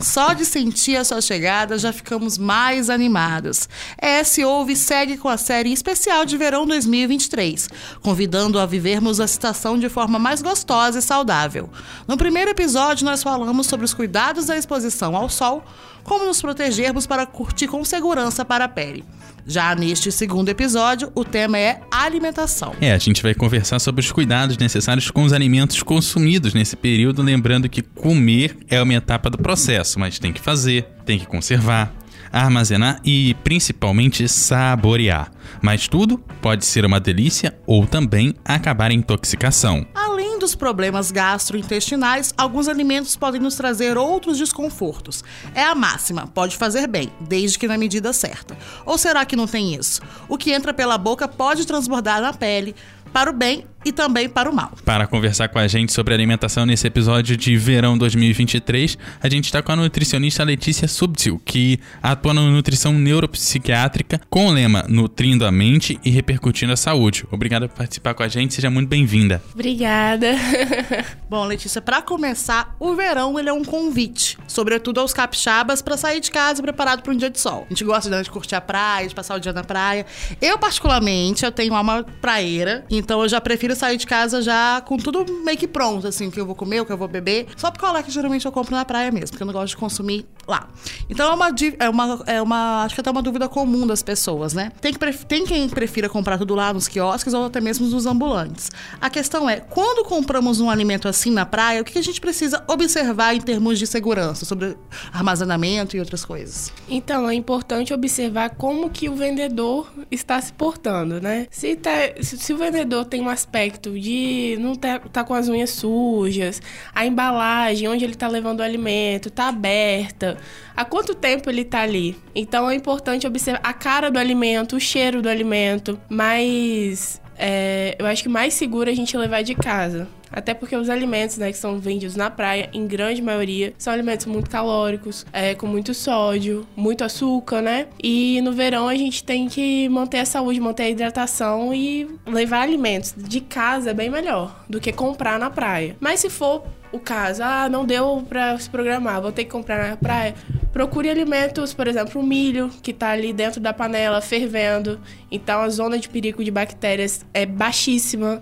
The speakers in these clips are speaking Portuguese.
Só de sentir a sua chegada já ficamos mais animados. ES Ouve segue com a série especial de verão 2023, convidando a vivermos a estação de forma mais gostosa e saudável. No primeiro episódio, nós falamos sobre os cuidados da exposição ao sol, como nos protegermos para curtir com segurança para a pele. Já neste segundo episódio, o tema é alimentação. É, a gente vai conversar sobre os cuidados necessários com os alimentos consumidos nesse período, lembrando que comer é uma etapa do processo, mas tem que fazer, tem que conservar, armazenar e principalmente saborear. Mas tudo pode ser uma delícia ou também acabar em intoxicação. Além dos problemas gastrointestinais, alguns alimentos podem nos trazer outros desconfortos. É a máxima, pode fazer bem, desde que na medida certa. Ou será que não tem isso? O que entra pela boca pode transbordar na pele, para o bem e também para o mal. Para conversar com a gente sobre alimentação nesse episódio de verão 2023, a gente está com a nutricionista Letícia Subtil, que atua na nutrição neuropsiquiátrica com o lema Nutrindo a Mente e Repercutindo a Saúde. Obrigada por participar com a gente, seja muito bem-vinda. Obrigada. Bom, Letícia, para começar, o verão ele é um convite, sobretudo aos capixabas, para sair de casa preparado para um dia de sol. A gente gosta de curtir a praia, de passar o dia na praia. Eu, particularmente, eu tenho alma praeira, então eu já prefiro sair de casa já com tudo meio que pronto, assim, o que eu vou comer, o que eu vou beber. Só picolé que geralmente eu compro na praia mesmo, porque eu não gosto de consumir lá. Então é uma, é uma, é uma acho que até uma dúvida comum das pessoas, né? Tem, que, tem quem prefira comprar tudo lá nos quiosques ou até mesmo nos ambulantes. A questão é, quando compramos um alimento assim na praia, o que a gente precisa observar em termos de segurança, sobre armazenamento e outras coisas? Então, é importante observar como que o vendedor está se portando, né? Se, tá, se, se o vendedor tem um aspecto de não tá, tá com as unhas sujas, a embalagem onde ele está levando o alimento tá aberta, há quanto tempo ele está ali. Então é importante observar a cara do alimento, o cheiro do alimento, mas é, eu acho que mais seguro a gente levar de casa. Até porque os alimentos né, que são vendidos na praia, em grande maioria, são alimentos muito calóricos, é, com muito sódio, muito açúcar, né? E no verão a gente tem que manter a saúde, manter a hidratação e levar alimentos de casa é bem melhor do que comprar na praia. Mas se for o caso, ah, não deu para se programar, vou ter que comprar na praia. Procure alimentos, por exemplo, o milho, que está ali dentro da panela fervendo. Então a zona de perigo de bactérias é baixíssima.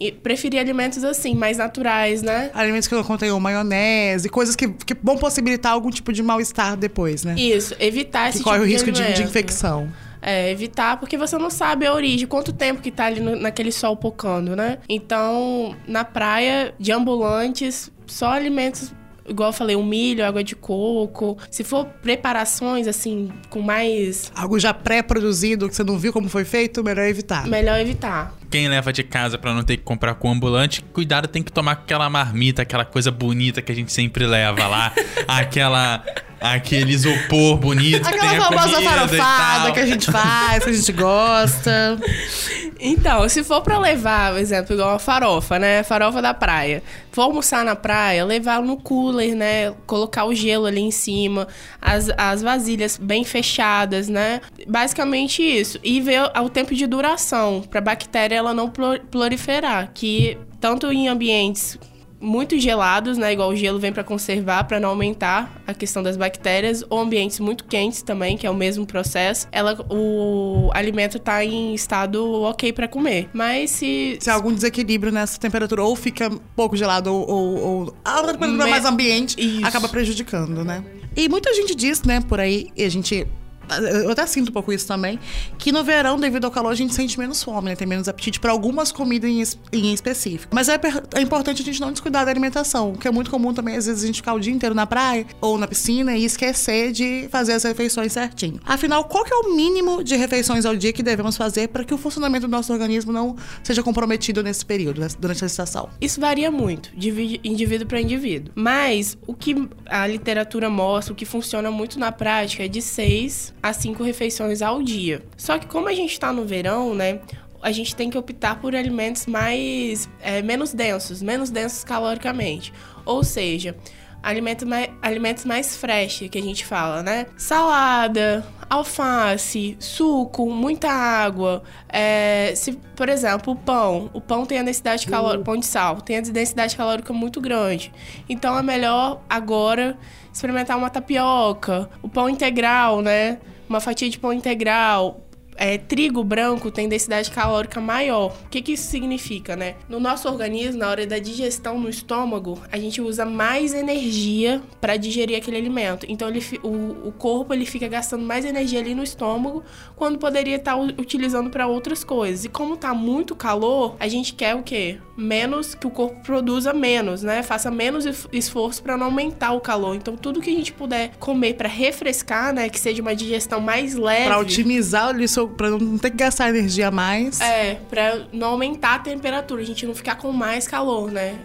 E preferir alimentos assim, mais naturais, né? Alimentos que não contenham maionese, coisas que, que vão possibilitar algum tipo de mal-estar depois, né? Isso, evitar esse que tipo corre o de risco de, de infecção. É, evitar, porque você não sabe a origem, quanto tempo que tá ali no- naquele sol pocando, né? Então, na praia, de ambulantes, só alimentos, igual eu falei, o milho, água de coco. Se for preparações, assim, com mais. Algo já pré-produzido, que você não viu como foi feito, melhor evitar. Melhor evitar. Quem leva de casa pra não ter que comprar com ambulante, cuidado, tem que tomar aquela marmita, aquela coisa bonita que a gente sempre leva lá, aquela aquele isopor bonito que tem Aquela a famosa farofada que a gente faz, que a gente gosta. Então, se for pra levar, por exemplo, igual a farofa, né? Farofa da praia. For almoçar na praia, levar no cooler, né? Colocar o gelo ali em cima, as, as vasilhas bem fechadas, né? Basicamente isso. E ver o tempo de duração, pra bactéria ela não pro- proliferar, que tanto em ambientes muito gelados, né? Igual o gelo vem para conservar, para não aumentar a questão das bactérias, ou ambientes muito quentes também, que é o mesmo processo. Ela, o alimento tá em estado ok para comer. Mas se Se há algum desequilíbrio nessa temperatura, ou fica pouco gelado, ou, ou, ou a temperatura Me- mais ambiente, Isso. acaba prejudicando, né? E muita gente diz, né, por aí, e a gente. Eu até sinto um pouco isso também, que no verão, devido ao calor, a gente sente menos fome, né? Tem menos apetite para algumas comidas em, em específico. Mas é, é importante a gente não descuidar da alimentação, que é muito comum também, às vezes, a gente ficar o dia inteiro na praia ou na piscina e esquecer de fazer as refeições certinho. Afinal, qual que é o mínimo de refeições ao dia que devemos fazer para que o funcionamento do nosso organismo não seja comprometido nesse período, né, durante a estação? Isso varia muito, de indivíduo para indivíduo. Mas o que a literatura mostra, o que funciona muito na prática é de 6 a 5 refeições ao dia. Só que como a gente está no verão, né? A gente tem que optar por alimentos mais é, menos densos, menos densos caloricamente. Ou seja, alimentos mais, alimentos mais fresh, que a gente fala, né? Salada, alface, suco, muita água. É, se, por exemplo, o pão. O pão tem a densidade calórica, pão de sal, tem a densidade calórica muito grande. Então é melhor agora experimentar uma tapioca, o pão integral, né? Uma fatia de pão integral, é, trigo branco tem densidade calórica maior. O que, que isso significa, né? No nosso organismo, na hora da digestão no estômago, a gente usa mais energia para digerir aquele alimento. Então, ele, o, o corpo ele fica gastando mais energia ali no estômago, quando poderia estar tá utilizando para outras coisas. E como tá muito calor, a gente quer o quê? Menos que o corpo produza menos, né? Faça menos esforço para não aumentar o calor. Então, tudo que a gente puder comer para refrescar, né, que seja uma digestão mais leve, para otimizar o seu para não ter que gastar energia a mais. É, para não aumentar a temperatura, a gente não ficar com mais calor, né?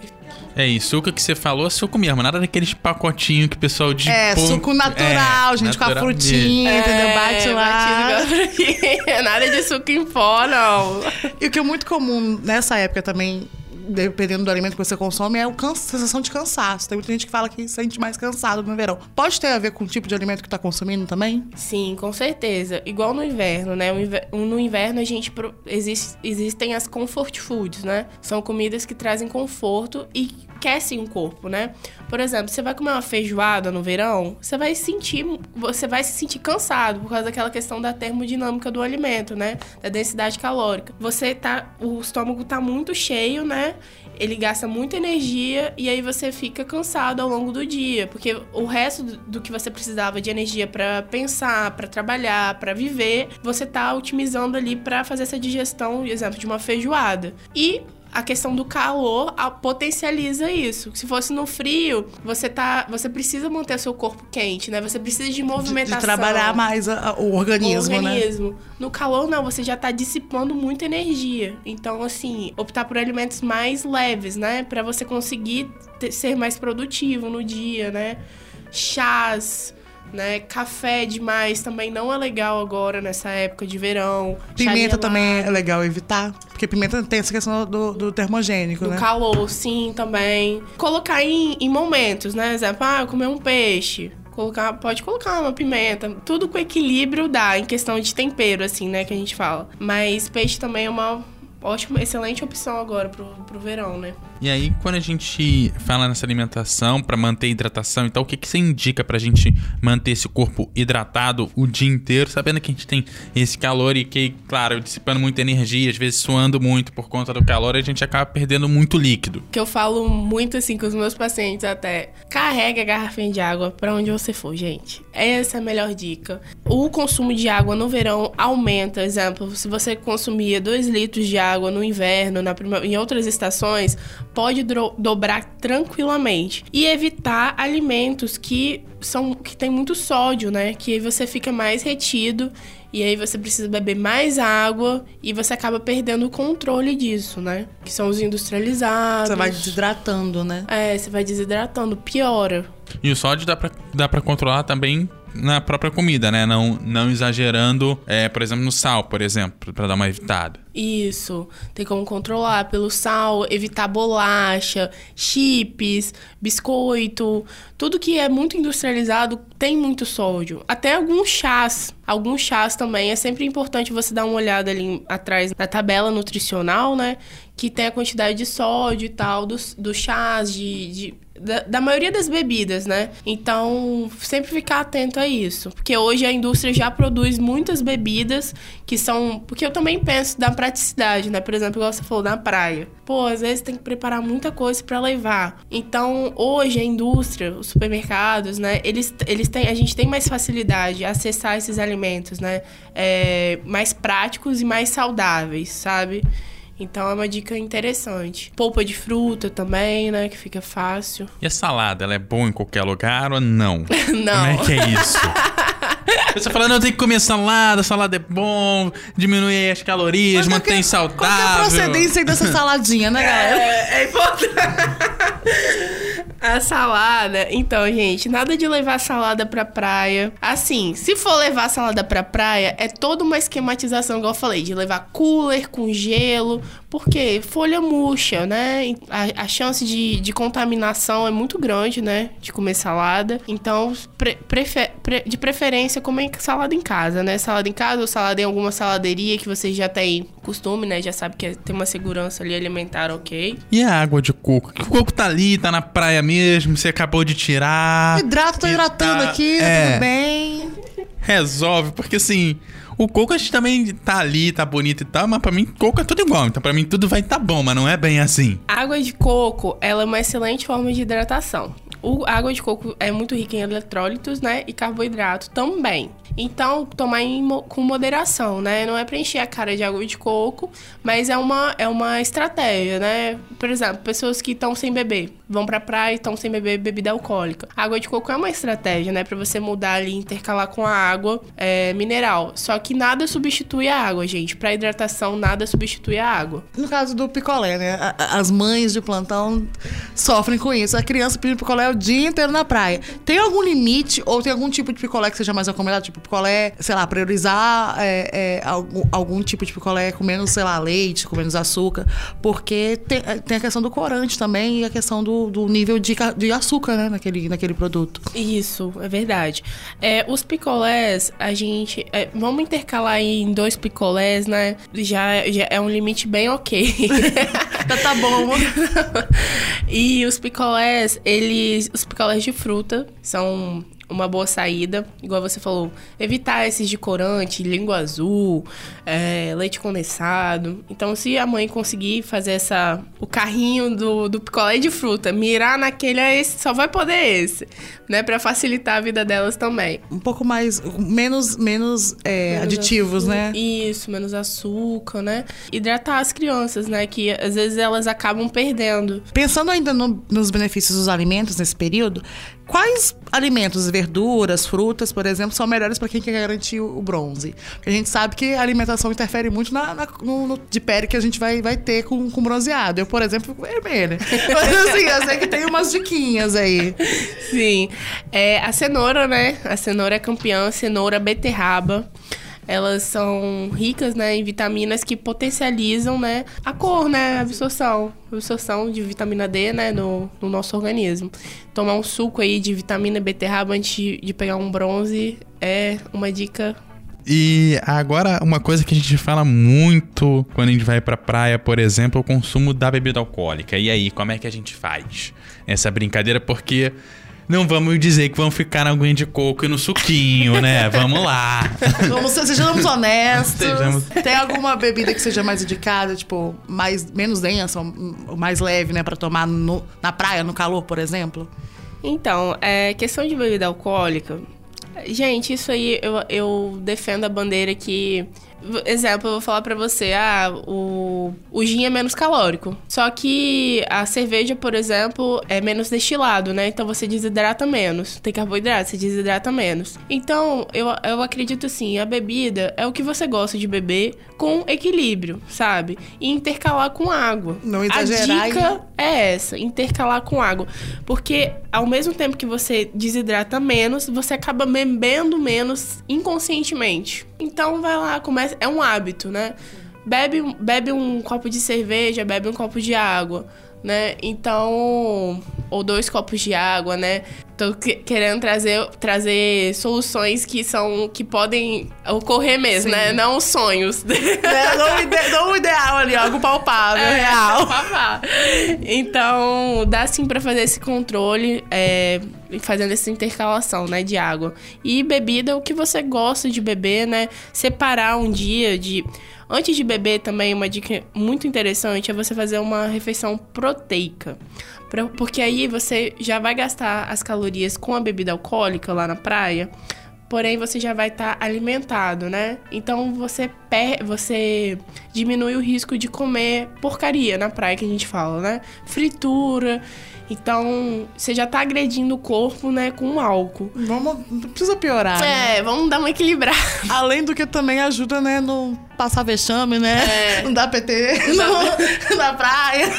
É, e suco que você falou é suco mesmo, nada daqueles pacotinhos que o pessoal de. É, pão... suco natural, é, gente, natural com a frutinha, é, entendeu? Bate lá. nada de suco em pó, não. E o que é muito comum nessa época também dependendo do alimento que você consome, é a sensação de cansaço. Tem muita gente que fala que se sente mais cansado no verão. Pode ter a ver com o tipo de alimento que está consumindo também? Sim, com certeza. Igual no inverno, né? No inverno a gente existe, existem as comfort foods, né? São comidas que trazem conforto e aquecem o corpo, né? Por exemplo, você vai comer uma feijoada no verão, você vai sentir, você vai se sentir cansado por causa daquela questão da termodinâmica do alimento, né? Da densidade calórica. Você tá, o estômago tá muito cheio, né? Ele gasta muita energia e aí você fica cansado ao longo do dia, porque o resto do que você precisava de energia para pensar, para trabalhar, para viver, você tá otimizando ali para fazer essa digestão, exemplo, de uma feijoada. E a questão do calor potencializa isso. Se fosse no frio, você tá, você precisa manter seu corpo quente, né? Você precisa de movimentação. De, de trabalhar mais a, a, o organismo, o organismo. Né? No calor não, você já tá dissipando muita energia. Então, assim, optar por alimentos mais leves, né, para você conseguir ter, ser mais produtivo no dia, né? Chás, né? Café demais também não é legal agora nessa época de verão. Pimenta também é legal evitar, porque pimenta tem essa questão do, do termogênico, do né? calor, sim, também. Colocar em, em momentos, né? Exemplo, ah, comer um peixe. Colocar, pode colocar uma pimenta, tudo com equilíbrio dá, em questão de tempero, assim, né, que a gente fala. Mas peixe também é uma ótima, excelente opção agora pro, pro verão, né? E aí, quando a gente fala nessa alimentação para manter hidratação e tal, o que, que você indica pra gente manter esse corpo hidratado o dia inteiro, sabendo que a gente tem esse calor e que, claro, dissipando muita energia, às vezes suando muito por conta do calor, a gente acaba perdendo muito líquido. Que eu falo muito assim com os meus pacientes até. Carrega a garrafinha de água para onde você for, gente. Essa é a melhor dica. O consumo de água no verão aumenta. Exemplo, se você consumia 2 litros de água no inverno, na prima... em outras estações, pode dobrar tranquilamente. E evitar alimentos que são que tem muito sódio, né? Que aí você fica mais retido e aí você precisa beber mais água e você acaba perdendo o controle disso, né? Que são os industrializados. Você vai desidratando, né? É, você vai desidratando, piora. E o sódio dá pra, dá pra controlar também na própria comida, né? Não, não exagerando, é, por exemplo, no sal, por exemplo, para dar uma evitada. Isso, tem como controlar pelo sal, evitar bolacha, chips, biscoito, tudo que é muito industrializado tem muito sódio. Até alguns chás, alguns chás também. É sempre importante você dar uma olhada ali atrás na tabela nutricional, né? Que tem a quantidade de sódio e tal dos, dos chás, de, de da, da, maioria das bebidas, né? Então, sempre ficar atento a isso. Porque hoje a indústria já produz muitas bebidas que são. Porque eu também penso da praticidade, né? Por exemplo, igual você falou, na praia. Pô, às vezes tem que preparar muita coisa para levar. Então, hoje a indústria, os supermercados, né? Eles, eles têm. A gente tem mais facilidade de acessar esses alimentos, né? É, mais práticos e mais saudáveis, sabe? Então é uma dica interessante. Polpa de fruta também, né? Que fica fácil. E a salada, ela é boa em qualquer lugar ou não? não. Como é que é isso? Você fala, não, tem que comer salada, salada é bom, diminui as calorias, Mas mantém que, saudável. Qual é a procedência dessa saladinha, né, galera? É, é importante. A salada, então, gente, nada de levar salada pra praia. Assim, se for levar salada pra praia, é toda uma esquematização, igual eu falei, de levar cooler com gelo, porque folha murcha, né? A, a chance de, de, contaminação é muito grande, né? De comer salada. Então, pre, prefer, pre, de preferência, comer salada em casa, né? Salada em casa ou salada em alguma saladeria que você já tem costume, né? Já sabe que tem uma segurança ali alimentar ok. E a água de coco? O coco tá ali, tá na praia mesmo, você acabou de tirar. Hidrato, tô hidratando tá, aqui, tá é, tudo bem. Resolve, porque assim. O coco a gente também tá ali, tá bonito e tal, mas pra mim coco é tudo igual. Então pra mim tudo vai tá bom, mas não é bem assim. água de coco, ela é uma excelente forma de hidratação. O, a água de coco é muito rica em eletrólitos, né? E carboidrato também. Então, tomar em, com moderação, né? Não é preencher a cara de água de coco, mas é uma, é uma estratégia, né? Por exemplo, pessoas que estão sem beber, vão pra praia e estão sem beber bebida alcoólica. A água de coco é uma estratégia, né? Pra você mudar ali, intercalar com a água é, mineral. Só que nada substitui a água, gente. Pra hidratação, nada substitui a água. No caso do picolé, né? As mães de plantão sofrem com isso. A criança pedindo picolé o dia inteiro na praia. Tem algum limite ou tem algum tipo de picolé que seja mais recomendado? Tipo, picolé, sei lá, priorizar é, é, algum, algum, tipo de picolé com menos, sei lá, leite, com menos açúcar, porque tem, é, tem a questão do corante também e a questão do, do nível de, de açúcar, né, naquele, naquele produto. Isso, é verdade. É, os picolés, a gente. É, vamos intercalar em dois picolés, né? Já, já é um limite bem ok. tá, tá bom. e os picolés, eles. Os picolés de fruta são uma boa saída, igual você falou, evitar esses de corante, língua azul, é, leite condensado. Então, se a mãe conseguir fazer essa o carrinho do, do picolé de fruta, mirar naquele, é esse, só vai poder esse, né, para facilitar a vida delas também. Um pouco mais, menos, menos, é, menos aditivos, açúcar, né? Isso, menos açúcar, né? Hidratar as crianças, né, que às vezes elas acabam perdendo. Pensando ainda no, nos benefícios dos alimentos nesse período, Quais alimentos, verduras, frutas, por exemplo, são melhores para quem quer garantir o bronze? Porque a gente sabe que a alimentação interfere muito na, na no, no, de pele que a gente vai, vai ter com, com bronzeado. Eu, por exemplo, fico vermelha. Mas assim, eu sei que tem umas diquinhas aí. Sim. É, a cenoura, né? A cenoura é campeã, cenoura, beterraba elas são ricas né, em vitaminas que potencializam né, a cor, né, a absorção, a absorção de vitamina D né, no, no nosso organismo. Tomar um suco aí de vitamina beterraba antes de, pegar um bronze é uma dica e agora, uma coisa que a gente fala muito quando a gente vai pra praia, por exemplo, é o consumo da bebida alcoólica. E aí, como é que a gente faz essa brincadeira? Porque não vamos dizer que vamos ficar na aguinha de coco e no suquinho, né? Vamos lá. Vamos, sejamos honestos. Sejamos... Tem alguma bebida que seja mais indicada, tipo, mais, menos densa, ou mais leve, né? Pra tomar no, na praia, no calor, por exemplo? Então, é, questão de bebida alcoólica. Gente, isso aí eu, eu defendo a bandeira que Exemplo, eu vou falar para você, ah, o, o gin é menos calórico. Só que a cerveja, por exemplo, é menos destilado, né? Então você desidrata menos. Tem carboidrato, você desidrata menos. Então, eu, eu acredito assim, a bebida é o que você gosta de beber com equilíbrio, sabe? E intercalar com água. Não exagerar. A dica e... é essa, intercalar com água. Porque ao mesmo tempo que você desidrata menos, você acaba bebendo menos inconscientemente. Então vai lá, começa. É um hábito, né? Bebe, bebe um copo de cerveja, bebe um copo de água, né? Então. Ou dois copos de água, né? Tô querendo trazer, trazer soluções que são. que podem ocorrer mesmo, né? Sim. né? Não sonhos. É, não, ide, não ideal ali, algo palpável, é, real. Então, dá sim pra fazer esse controle. É, fazendo essa intercalação, né, de água. E bebida, o que você gosta de beber, né? Separar um dia de Antes de beber também uma dica muito interessante é você fazer uma refeição proteica. Porque aí você já vai gastar as calorias com a bebida alcoólica lá na praia, porém você já vai estar tá alimentado, né? Então você per você diminui o risco de comer porcaria na praia que a gente fala, né? Fritura então, você já tá agredindo o corpo, né, com álcool. Vamos, não precisa piorar. É, né? vamos dar uma equilibrada. Além do que também ajuda, né, no passar vexame, né? É. Não dá PT no, na praia.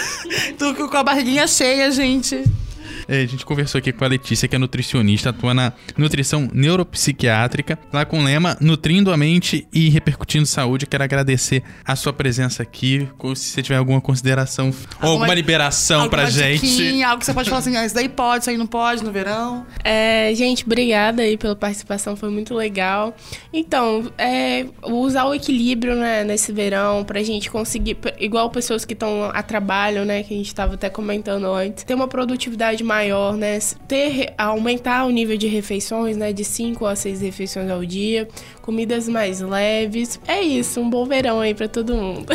Tu com a barriguinha cheia, gente. É, a gente conversou aqui com a Letícia, que é nutricionista, atua na nutrição neuropsiquiátrica, lá com o lema Nutrindo a Mente e Repercutindo Saúde. Quero agradecer a sua presença aqui. Se você tiver alguma consideração ou alguma liberação pra gente. algo que você pode falar assim, ah, isso daí pode, isso aí não pode no verão. É, gente, obrigada aí pela participação, foi muito legal. Então, é, usar o equilíbrio né, nesse verão pra gente conseguir, igual pessoas que estão a trabalho, né, que a gente estava até comentando antes, ter uma produtividade maior, né, ter, aumentar o nível de refeições, né, de 5 a 6 refeições ao dia, comidas mais leves. É isso, um bom verão aí pra todo mundo.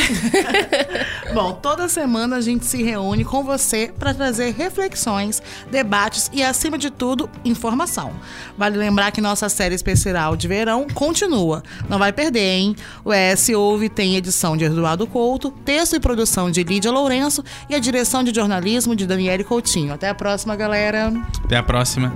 Bom, toda semana a gente se reúne com você para trazer reflexões, debates e, acima de tudo, informação. Vale lembrar que nossa série especial de verão continua. Não vai perder, hein? O ES Ouve tem edição de Eduardo Couto, texto e produção de Lídia Lourenço e a direção de jornalismo de Daniele Coutinho. Até a próxima, galera. Até a próxima.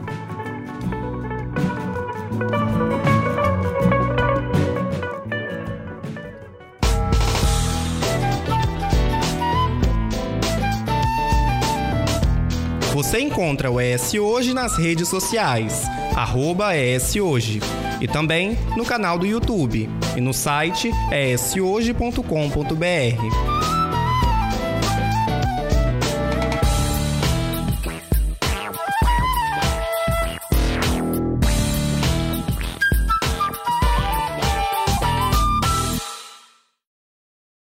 Você encontra o ES Hoje nas redes sociais, arroba ES Hoje, e também no canal do YouTube e no site eshoje.com.br.